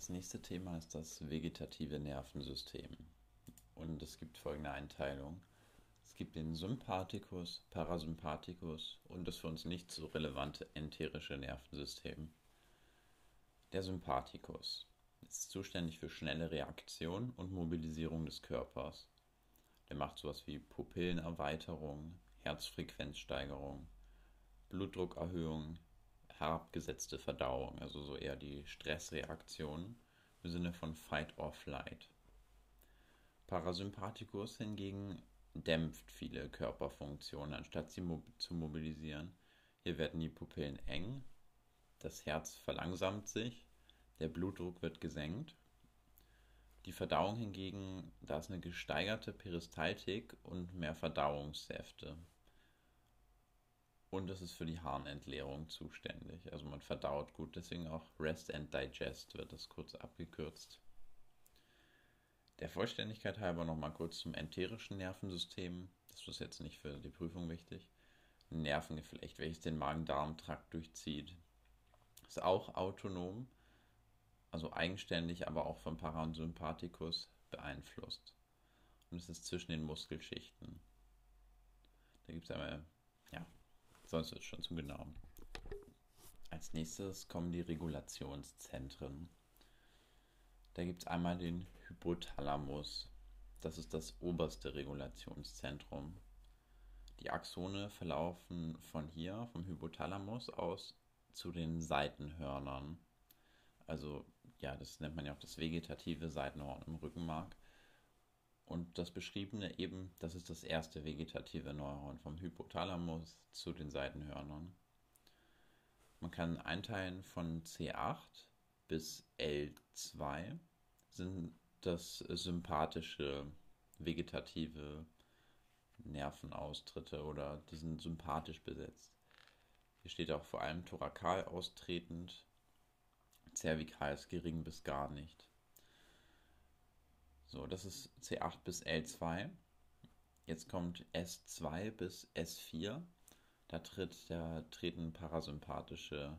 Das nächste Thema ist das vegetative Nervensystem. Und es gibt folgende Einteilung. Es gibt den Sympathikus, Parasympathikus und das für uns nicht so relevante enterische Nervensystem. Der Sympathikus ist zuständig für schnelle Reaktion und Mobilisierung des Körpers. Der macht sowas wie Pupillenerweiterung, Herzfrequenzsteigerung, Blutdruckerhöhung, herabgesetzte Verdauung, also so eher die Stressreaktion im Sinne von Fight or Flight. Parasympathikus hingegen dämpft viele Körperfunktionen, anstatt sie mob zu mobilisieren. Hier werden die Pupillen eng, das Herz verlangsamt sich, der Blutdruck wird gesenkt. Die Verdauung hingegen, da ist eine gesteigerte Peristaltik und mehr Verdauungssäfte und es ist für die Harnentleerung zuständig. Also man verdaut gut, deswegen auch Rest and Digest wird das kurz abgekürzt. Der Vollständigkeit halber nochmal kurz zum enterischen Nervensystem. Das ist jetzt nicht für die Prüfung wichtig. Ein Nervengeflecht, welches den Magen-Darm-Trakt durchzieht. Ist auch autonom, also eigenständig, aber auch vom Parasympathikus beeinflusst. Und es ist zwischen den Muskelschichten. Da gibt es einmal, ja, Sonst wird es schon zu genau. Als nächstes kommen die Regulationszentren. Da gibt es einmal den Hypothalamus. Das ist das oberste Regulationszentrum. Die Axone verlaufen von hier, vom Hypothalamus aus, zu den Seitenhörnern. Also, ja, das nennt man ja auch das vegetative Seitenhorn im Rückenmark. Und das beschriebene eben, das ist das erste vegetative Neuron vom Hypothalamus zu den Seitenhörnern. Man kann einteilen von C8 bis L2 sind das sympathische vegetative Nervenaustritte oder die sind sympathisch besetzt. Hier steht auch vor allem thorakal austretend, zervikal ist gering bis gar nicht. So, das ist C8 bis L2. Jetzt kommt S2 bis S4. Da tritt der, treten parasympathische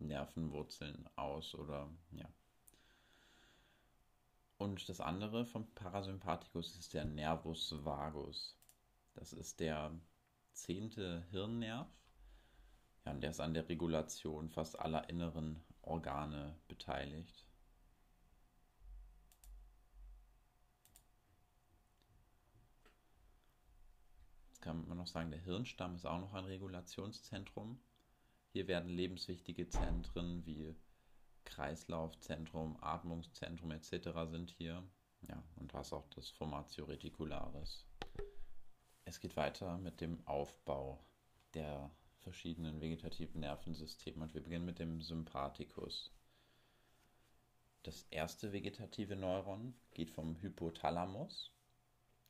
Nervenwurzeln aus oder ja. Und das andere vom Parasympathikus ist der Nervus vagus. Das ist der zehnte Hirnnerv. Ja, und der ist an der Regulation fast aller inneren Organe beteiligt. Kann man noch sagen, der Hirnstamm ist auch noch ein Regulationszentrum. Hier werden lebenswichtige Zentren wie Kreislaufzentrum, Atmungszentrum etc. sind hier. Ja, und was auch das Formatio reticularis. Es geht weiter mit dem Aufbau der verschiedenen vegetativen Nervensysteme und wir beginnen mit dem Sympathikus. Das erste vegetative Neuron geht vom Hypothalamus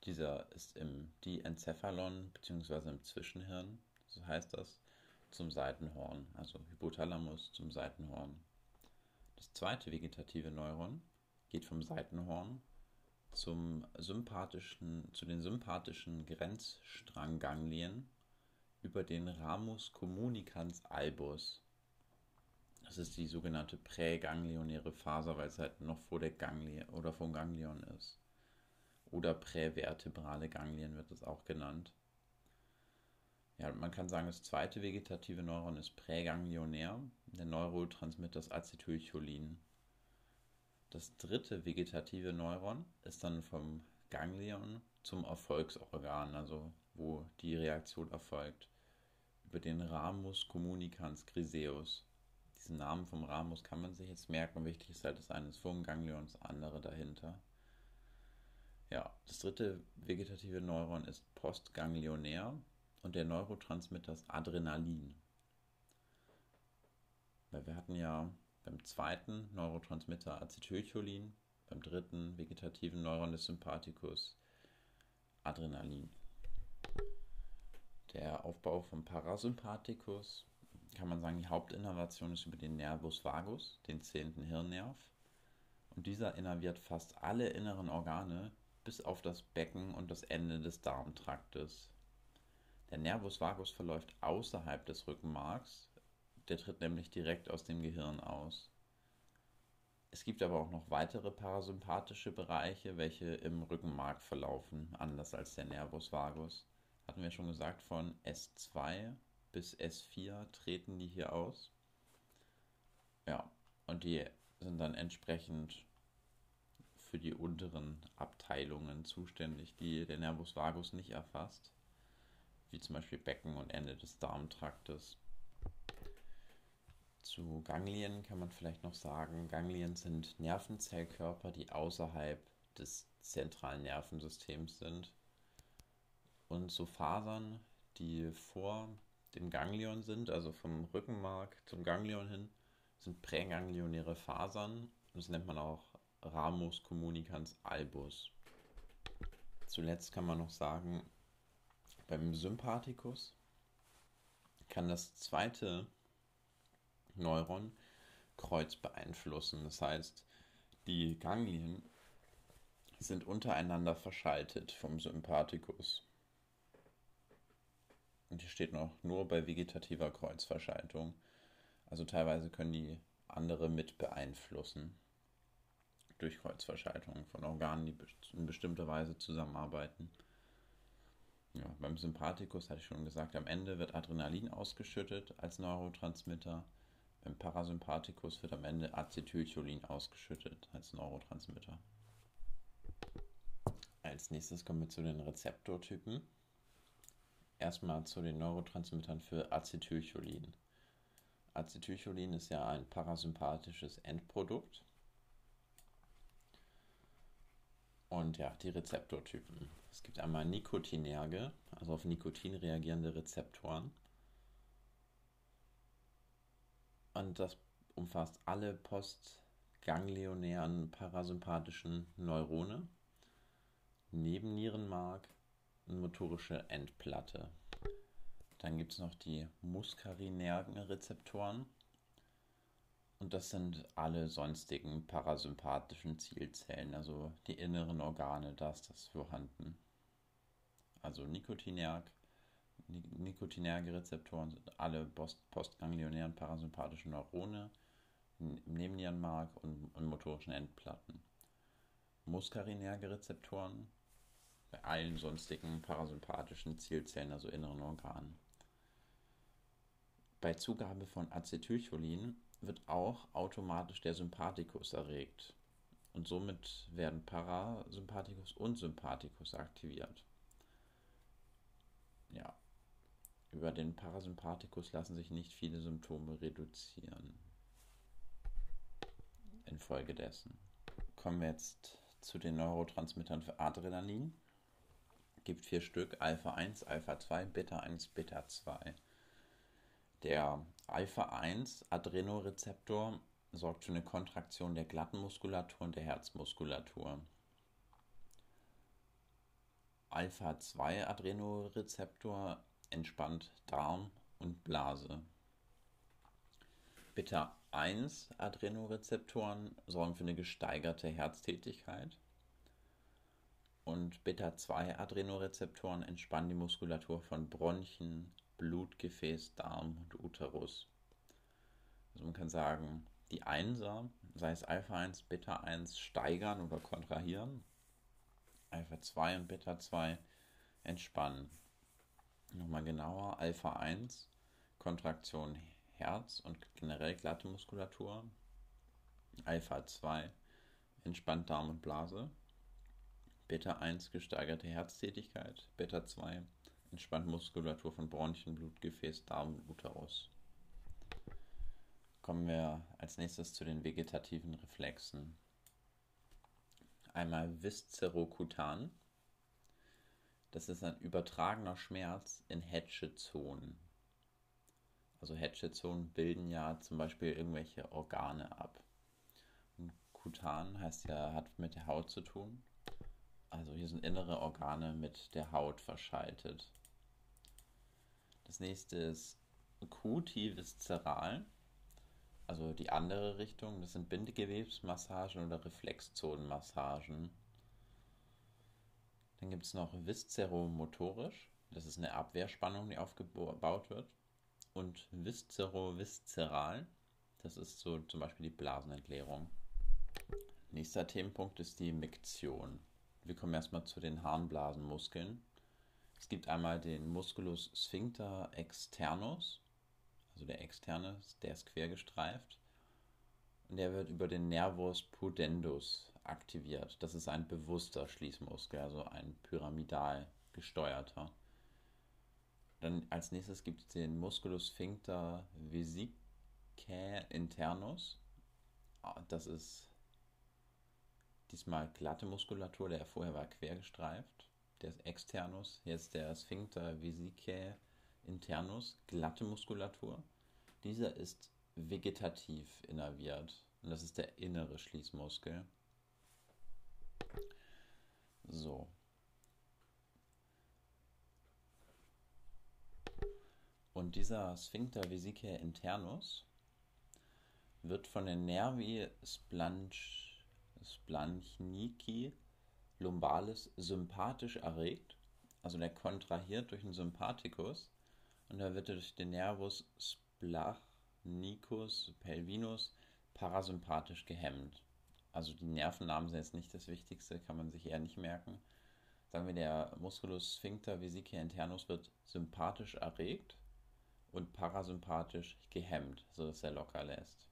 dieser ist im Diencephalon bzw. im Zwischenhirn, so heißt das, zum Seitenhorn, also Hypothalamus zum Seitenhorn. Das zweite vegetative Neuron geht vom Seitenhorn zum sympathischen, zu den sympathischen Grenzstrangganglien über den Ramus communicans albus. Das ist die sogenannte präganglionäre Faser, weil es halt noch vor der Ganglie oder vom Ganglion ist oder prävertebrale Ganglien wird es auch genannt. Ja, man kann sagen, das zweite vegetative Neuron ist präganglionär. Der Neurotransmitter ist Acetylcholin. Das dritte vegetative Neuron ist dann vom Ganglion zum Erfolgsorgan, also wo die Reaktion erfolgt, über den Ramus communicans griseus. Diesen Namen vom Ramus kann man sich jetzt merken. Wichtig ist halt das eine ist vor dem Ganglion, das andere dahinter. Ja, das dritte vegetative Neuron ist postganglionär und der Neurotransmitter ist Adrenalin. Weil wir hatten ja beim zweiten Neurotransmitter Acetylcholin, beim dritten vegetativen Neuron des Sympathikus Adrenalin. Der Aufbau vom Parasympathikus kann man sagen, die Hauptinnervation ist über den Nervus vagus, den zehnten Hirnnerv. Und dieser innerviert fast alle inneren Organe, bis auf das Becken und das Ende des Darmtraktes. Der Nervus vagus verläuft außerhalb des Rückenmarks, der tritt nämlich direkt aus dem Gehirn aus. Es gibt aber auch noch weitere parasympathische Bereiche, welche im Rückenmark verlaufen, anders als der Nervus vagus. Hatten wir schon gesagt, von S2 bis S4 treten die hier aus. Ja, und die sind dann entsprechend für die unteren Abteilungen zuständig, die der Nervus vagus nicht erfasst, wie zum Beispiel Becken und Ende des Darmtraktes. Zu Ganglien kann man vielleicht noch sagen, Ganglien sind Nervenzellkörper, die außerhalb des zentralen Nervensystems sind. Und so Fasern, die vor dem Ganglion sind, also vom Rückenmark zum Ganglion hin, sind präganglionäre Fasern. Das nennt man auch Ramus communicans albus. Zuletzt kann man noch sagen, beim Sympathikus kann das zweite Neuron Kreuz beeinflussen. Das heißt, die Ganglien sind untereinander verschaltet vom Sympathikus. Und hier steht noch nur bei vegetativer Kreuzverschaltung. Also teilweise können die andere mit beeinflussen durch Kreuzverschaltung von Organen, die in bestimmter Weise zusammenarbeiten. Ja, beim Sympathikus hatte ich schon gesagt, am Ende wird Adrenalin ausgeschüttet als Neurotransmitter. Beim Parasympathikus wird am Ende Acetylcholin ausgeschüttet als Neurotransmitter. Als nächstes kommen wir zu den Rezeptortypen. Erstmal zu den Neurotransmittern für Acetylcholin. Acetylcholin ist ja ein parasympathisches Endprodukt. Und ja, die Rezeptortypen. Es gibt einmal Nikotinerge, also auf Nikotin reagierende Rezeptoren. Und das umfasst alle postganglionären parasympathischen Neurone, Nebennierenmark und motorische Endplatte. Dann gibt es noch die muskarinergen Rezeptoren. Und das sind alle sonstigen parasympathischen Zielzellen, also die inneren Organe, da ist das vorhanden. Also Nikotinerg, nikotinerge Rezeptoren sind alle postganglionären parasympathischen Neurone im Nebennierenmark und, und motorischen Endplatten. Muskarinerge Rezeptoren bei allen sonstigen parasympathischen Zielzellen, also inneren Organen. Bei Zugabe von Acetylcholin wird auch automatisch der Sympathikus erregt. Und somit werden Parasympathikus und Sympathikus aktiviert. Ja, über den Parasympathikus lassen sich nicht viele Symptome reduzieren. Infolgedessen kommen wir jetzt zu den Neurotransmittern für Adrenalin. Gibt vier Stück, Alpha 1, Alpha 2, Beta 1, Beta 2. Der Alpha 1 Adrenorezeptor sorgt für eine Kontraktion der glatten Muskulatur und der Herzmuskulatur. Alpha 2 Adrenorezeptor entspannt Darm und Blase. Beta 1 Adrenorezeptoren sorgen für eine gesteigerte Herztätigkeit. Und Beta 2 Adrenorezeptoren entspannen die Muskulatur von Bronchien, Blutgefäß, Darm und Uterus. Also man kann sagen, die Einser, sei es Alpha 1, Beta 1, steigern oder kontrahieren. Alpha 2 und Beta 2 entspannen. Nochmal genauer, Alpha 1, Kontraktion Herz und generell glatte Muskulatur. Alpha 2, entspannt Darm und Blase. Beta 1, gesteigerte Herztätigkeit. Beta 2, entspannt Muskulatur von Bronchien, Blutgefäß, Darm und Uterus. Kommen wir als nächstes zu den vegetativen Reflexen. Einmal viszerokutan. Das ist ein übertragener Schmerz in Hedge-Zonen. Also Hedge-Zonen bilden ja zum Beispiel irgendwelche Organe ab. Und kutan heißt ja, hat mit der Haut zu tun. Also hier sind innere Organe mit der Haut verschaltet. Das nächste ist QT-viszeral, also die andere Richtung. Das sind Bindegewebsmassagen oder Reflexzonenmassagen. Dann gibt es noch viszeromotorisch. Das ist eine Abwehrspannung, die aufgebaut wird. Und viszeroviszeral. Das ist so zum Beispiel die Blasenentleerung. Nächster Themenpunkt ist die Miktion. Wir kommen erstmal zu den Harnblasenmuskeln. Es gibt einmal den Musculus sphincter externus, also der externe, der ist quergestreift. Und der wird über den Nervus pudendus aktiviert. Das ist ein bewusster Schließmuskel, also ein pyramidal gesteuerter. Dann als nächstes gibt es den Musculus sphincter vesicae internus. Ah, das ist diesmal glatte Muskulatur, der vorher war quergestreift. Der ist externus, jetzt der Sphincter vesicae internus, glatte Muskulatur. Dieser ist vegetativ innerviert und das ist der innere Schließmuskel. So. Und dieser Sphincter vesicae internus wird von den Nervi splanch, splanchnici lumbalis sympathisch erregt. Also der kontrahiert durch den Sympathikus und da wird durch den Nervus splachnicus pelvinus parasympathisch gehemmt. Also die Nervennamen sind jetzt nicht das Wichtigste, kann man sich eher nicht merken. Sagen wir, der Musculus sphincter vesicae internus wird sympathisch erregt und parasympathisch gehemmt, sodass er locker lässt.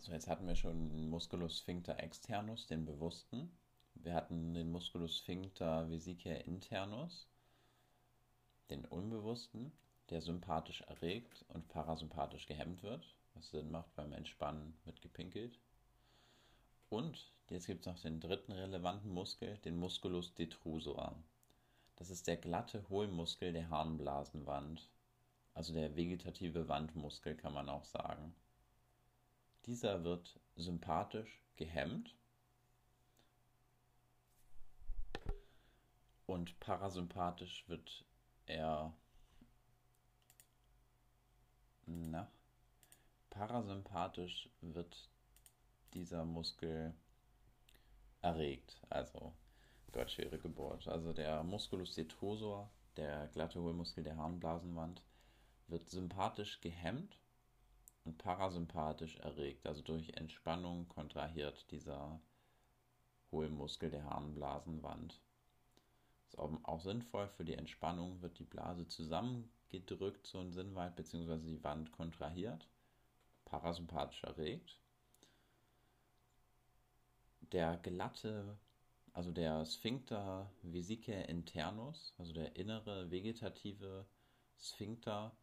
So, jetzt hatten wir schon den Musculus sphincter externus, den bewussten. Wir hatten den Musculus sphincter vesicae internus, den unbewussten, der sympathisch erregt und parasympathisch gehemmt wird, was Sinn macht beim Entspannen mit gepinkelt. Und jetzt gibt es noch den dritten relevanten Muskel, den Musculus detrusor. Das ist der glatte Hohlmuskel der Harnblasenwand, also der vegetative Wandmuskel kann man auch sagen. Dieser wird sympathisch gehemmt und parasympathisch wird er na, parasympathisch wird dieser Muskel erregt, also Gott, schwere Geburt. Also der Musculus detrusor, der glatte Hohlmuskel der Harnblasenwand, wird sympathisch gehemmt und parasympathisch erregt. Also durch Entspannung kontrahiert dieser Hohlmuskel der Harnblasenwand. Ist auch, sinnvoll für die Entspannung, wird die Blase zusammengedrückt, so ein Sinnwald, beziehungsweise die Wand kontrahiert, parasympathisch erregt. Der glatte also der Sphincter vesicae internus, also der innere vegetative Sphincter,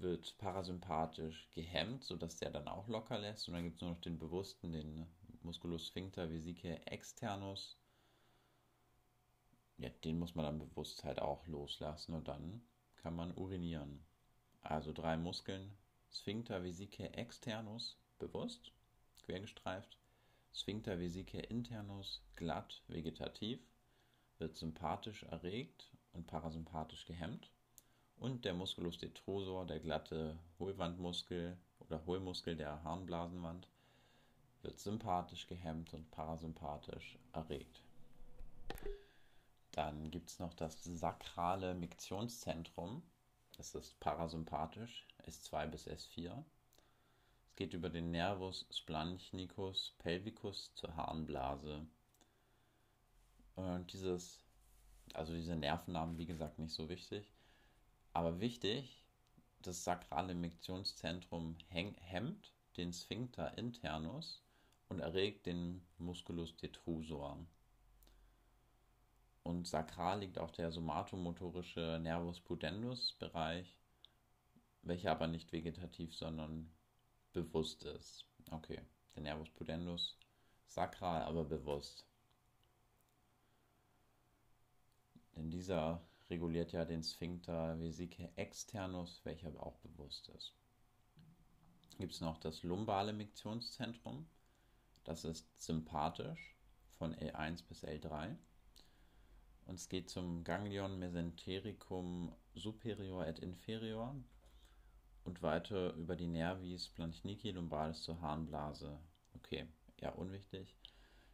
wird parasympathisch gehemmt, sodass der dann auch locker lässt. Und dann gibt es nur noch den bewussten, den Musculus sphincter vesicae externus. Ja, den muss man dann bewusst halt auch loslassen und dann kann man urinieren. Also drei Muskeln. Sphincter vesicae externus, bewusst, quergestreift. Sphincter vesicae internus glatt vegetativ, wird sympathisch erregt und parasympathisch gehemmt. Und der Musculus detrusor, der glatte Hohlwandmuskel oder Hohlmuskel der Harnblasenwand, wird sympathisch gehemmt und parasympathisch erregt. Dann gibt es noch das sakrale Miktionszentrum. Das ist parasympathisch, S2 bis S4 geht über den Nervus splanchnicus pelvicus zur Harnblase. Und dieses, also diese Nervennamen, wie gesagt, nicht so wichtig. Aber wichtig, das sakrale Miktionszentrum hemmt den Sphincter internus und erregt den Musculus detrusor. Und sakral liegt auch der somatomotorische Nervus pudendus Bereich, welcher aber nicht vegetativ, sondern bewusst ist. Okay, der Nervus pudendus, sakral, aber bewusst. Denn dieser reguliert ja den Sphincter vesicae externus, welcher auch bewusst ist. Gibt es noch das lumbale Miktionszentrum. Das ist sympathisch von L1 bis L3. Und es geht zum Ganglion mesentericum superior et inferior und weiter über die Nervis Planchnici lumbalis zur Harnblase. Okay, ja, unwichtig.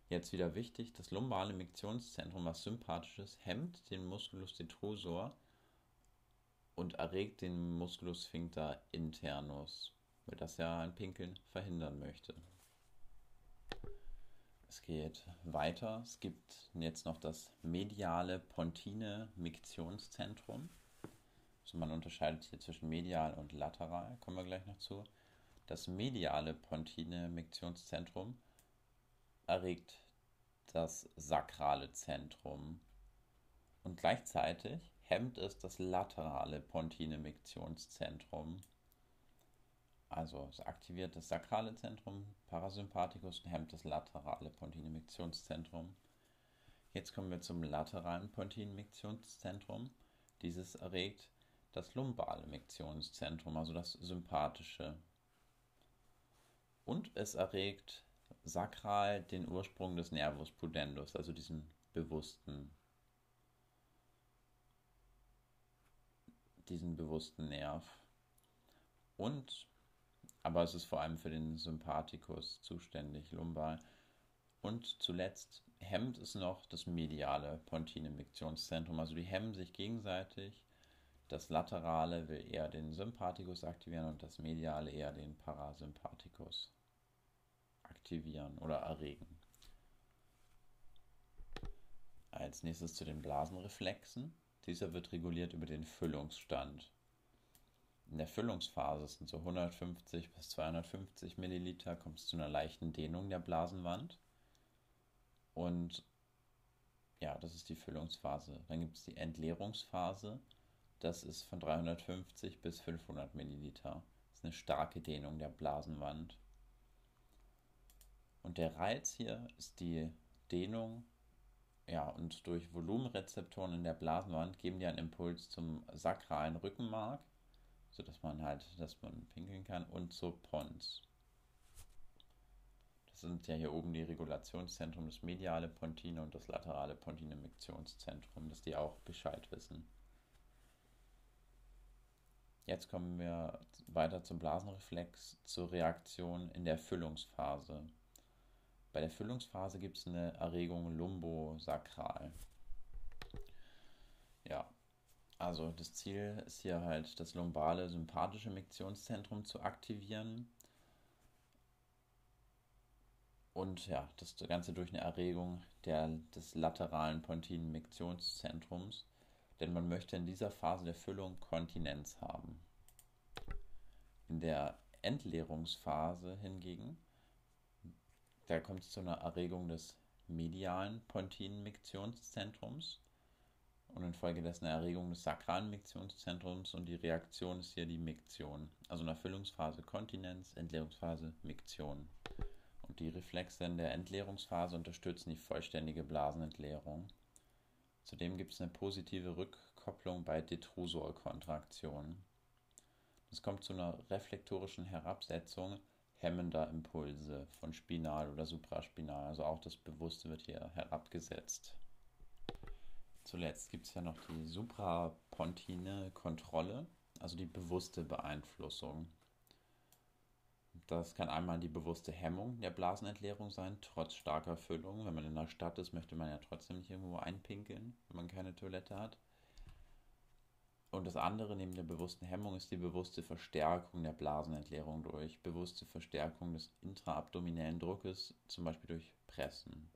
Jetzt wieder wichtig, das lumbale Miktionszentrum, was sympathisch ist, hemmt den Musculus detrusor und erregt den Musculus sphincter internus. weil das ja ein Pinkeln verhindern möchte. Es geht weiter. Es gibt jetzt noch das mediale pontine Miktionszentrum. Also man unterscheidet hier zwischen medial und lateral, kommen wir gleich noch zu. Das mediale pontine Miktionszentrum erregt das sakrale Zentrum und gleichzeitig hemmt es das laterale pontine Miktionszentrum. Also es aktiviert das sakrale Zentrum, Parasympathikus und hemmt das laterale Pontinemicktionszentrum. Jetzt kommen wir zum lateralen Pontinemicktionszentrum. Dieses erregt das lumbale Miktionszentrum, also das sympathische. Und es erregt sakral den Ursprung des Nervus pudendus, also diesen bewussten, diesen bewussten Nerv. Und aber es ist vor allem für den Sympathikus zuständig, lumbar. Und zuletzt hemmt es noch das mediale Pontinemiktionszentrum. Also die hemmen sich gegenseitig. Das laterale will eher den Sympathikus aktivieren und das mediale eher den Parasympathikus aktivieren oder erregen. Als nächstes zu den Blasenreflexen. Dieser wird reguliert über den Füllungsstand in der Füllungsphase, sind so 150 bis 250 Milliliter, kommt es zu einer leichten Dehnung der Blasenwand. Und ja, das ist die Füllungsphase. Dann gibt es die Entleerungsphase. Das ist von 350 bis 500 Milliliter. Das ist eine starke Dehnung der Blasenwand. Und der Reiz hier ist die Dehnung. Ja, und durch Volumenrezeptoren in der Blasenwand geben die einen Impuls zum sakralen Rückenmark sodass man halt, dass man pinkeln kann und zur Pons. Das sind ja hier oben die Regulationszentren, das mediale Pontine und das laterale Pontinemiktionszentrum, dass die auch Bescheid wissen. Jetzt kommen wir weiter zum Blasenreflex, zur Reaktion in der Füllungsphase. Bei der Füllungsphase gibt es eine Erregung lumbosakral. Ja, also das Ziel ist hier halt das lumbale sympathische Miktionszentrum zu aktivieren. Und ja, das Ganze durch eine Erregung der, des lateralen pontinen Miktionszentrums. Denn man möchte in dieser Phase der Füllung Kontinenz haben. In der Entleerungsphase hingegen, da kommt es zu einer Erregung des medialen pontinen Miktionszentrums und infolgedessen eine Erregung des sakralen Miktionszentrums und die Reaktion ist hier die Miktion. Also in der Füllungsphase Kontinenz, Entleerungsphase Miktion. Und die Reflexe in der Entleerungsphase unterstützen die vollständige Blasenentleerung. Zudem gibt es eine positive Rückkopplung bei Detrusorkontraktionen. Es kommt zu einer reflektorischen Herabsetzung hemmender Impulse von Spinal oder Supraspinal. Also auch das Bewusste wird hier herabgesetzt. Zuletzt gibt es ja noch die suprapontine Kontrolle, also die bewusste Beeinflussung. Das kann einmal die bewusste Hemmung der Blasenentleerung sein, trotz starker Füllung. Wenn man in der Stadt ist, möchte man ja trotzdem nicht irgendwo einpinkeln, wenn man keine Toilette hat. Und das andere neben der bewussten Hemmung ist die bewusste Verstärkung der Blasenentleerung durch bewusste Verstärkung des intraabdominellen Druckes, zum Beispiel durch Pressen.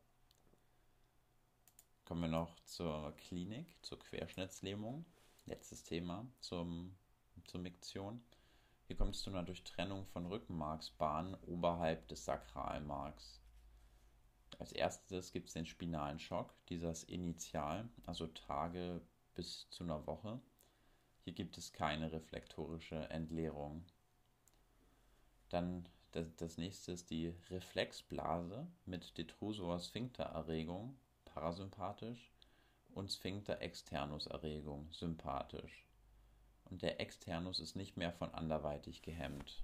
Kommen wir noch zur Klinik, zur Querschnittslähmung. Letztes Thema zum, zur Miktion. Hier kommt es zu einer Durchtrennung von Rückenmarksbahnen oberhalb des Sakralmarks. Als erstes gibt es den spinalen Schock, dieser ist initial, also Tage bis zu einer Woche. Hier gibt es keine reflektorische Entleerung. Dann das, nächste ist die Reflexblase mit Detrusor-Sphinktererregung parasympathisch und Sphincter externus Erregung sympathisch. Und der Externus ist nicht mehr von anderweitig gehemmt.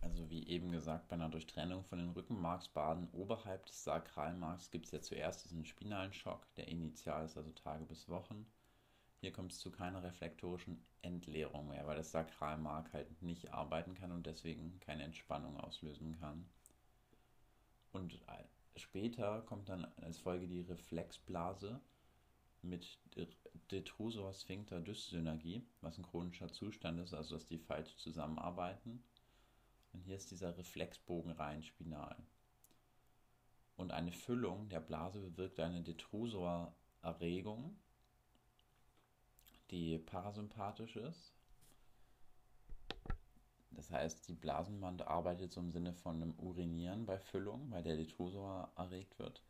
Also wie eben gesagt, bei einer Durchtrennung von den Rückenmarksbaden oberhalb des Sakralmarks gibt es ja zuerst diesen spinalen Schock, der initial ist, also Tage bis Wochen. Hier kommt es zu keiner reflektorischen Entleerung mehr, weil das Sakralmark halt nicht arbeiten kann und deswegen keine Entspannung auslösen kann. Und Später kommt dann als Folge die Reflexblase mit Detrusor Sphincter Dyssynergie, was ein chronischer Zustand ist, also dass die falsch zusammenarbeiten. Und hier ist dieser Reflexbogen rein spinal. Und eine Füllung der Blase bewirkt eine Detrusor-Erregung, die parasympathisch ist. Das heißt, die Blasenwand arbeitet so im Sinne von einem Urinieren bei Füllung, weil der Detrusor erregt wird.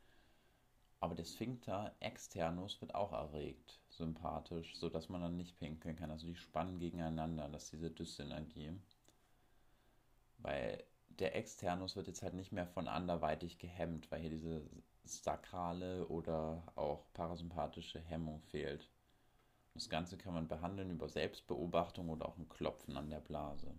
Aber der Sphincter externus wird auch erregt, sympathisch, sodass man dann nicht pinkeln kann. Also die spannen gegeneinander, das ist diese Dyssynergie. Weil der Externus wird jetzt halt nicht mehr von anderweitig gehemmt, weil hier diese sakrale oder auch parasympathische Hemmung fehlt. Das Ganze kann man behandeln über Selbstbeobachtung oder auch ein Klopfen an der Blase.